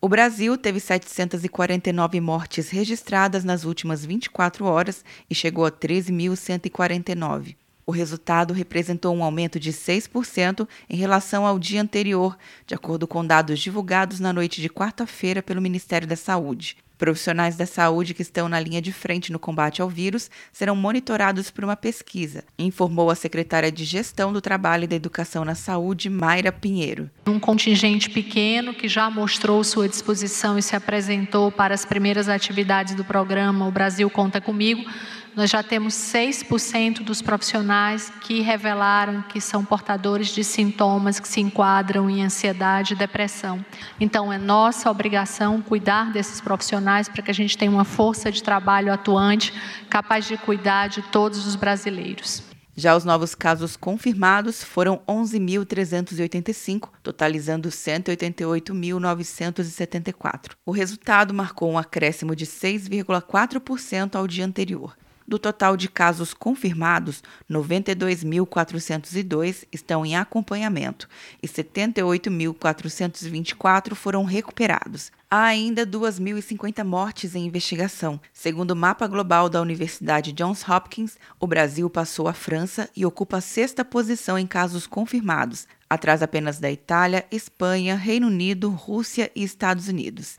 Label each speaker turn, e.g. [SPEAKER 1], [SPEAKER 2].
[SPEAKER 1] O Brasil teve 749 mortes registradas nas últimas 24 horas e chegou a 13.149. O resultado representou um aumento de 6% em relação ao dia anterior, de acordo com dados divulgados na noite de quarta-feira pelo Ministério da Saúde. Profissionais da saúde que estão na linha de frente no combate ao vírus serão monitorados por uma pesquisa, informou a secretária de Gestão do Trabalho e da Educação na Saúde, Mayra Pinheiro.
[SPEAKER 2] Um contingente pequeno que já mostrou sua disposição e se apresentou para as primeiras atividades do programa O Brasil Conta Comigo nós já temos 6% dos profissionais que revelaram que são portadores de sintomas que se enquadram em ansiedade e depressão. Então, é nossa obrigação cuidar desses profissionais para que a gente tenha uma força de trabalho atuante, capaz de cuidar de todos os brasileiros.
[SPEAKER 1] Já os novos casos confirmados foram 11.385, totalizando 188.974. O resultado marcou um acréscimo de 6,4% ao dia anterior. Do total de casos confirmados, 92.402 estão em acompanhamento e 78.424 foram recuperados. Há ainda 2.050 mortes em investigação. Segundo o mapa global da Universidade Johns Hopkins, o Brasil passou a França e ocupa a sexta posição em casos confirmados, atrás apenas da Itália, Espanha, Reino Unido, Rússia e Estados Unidos.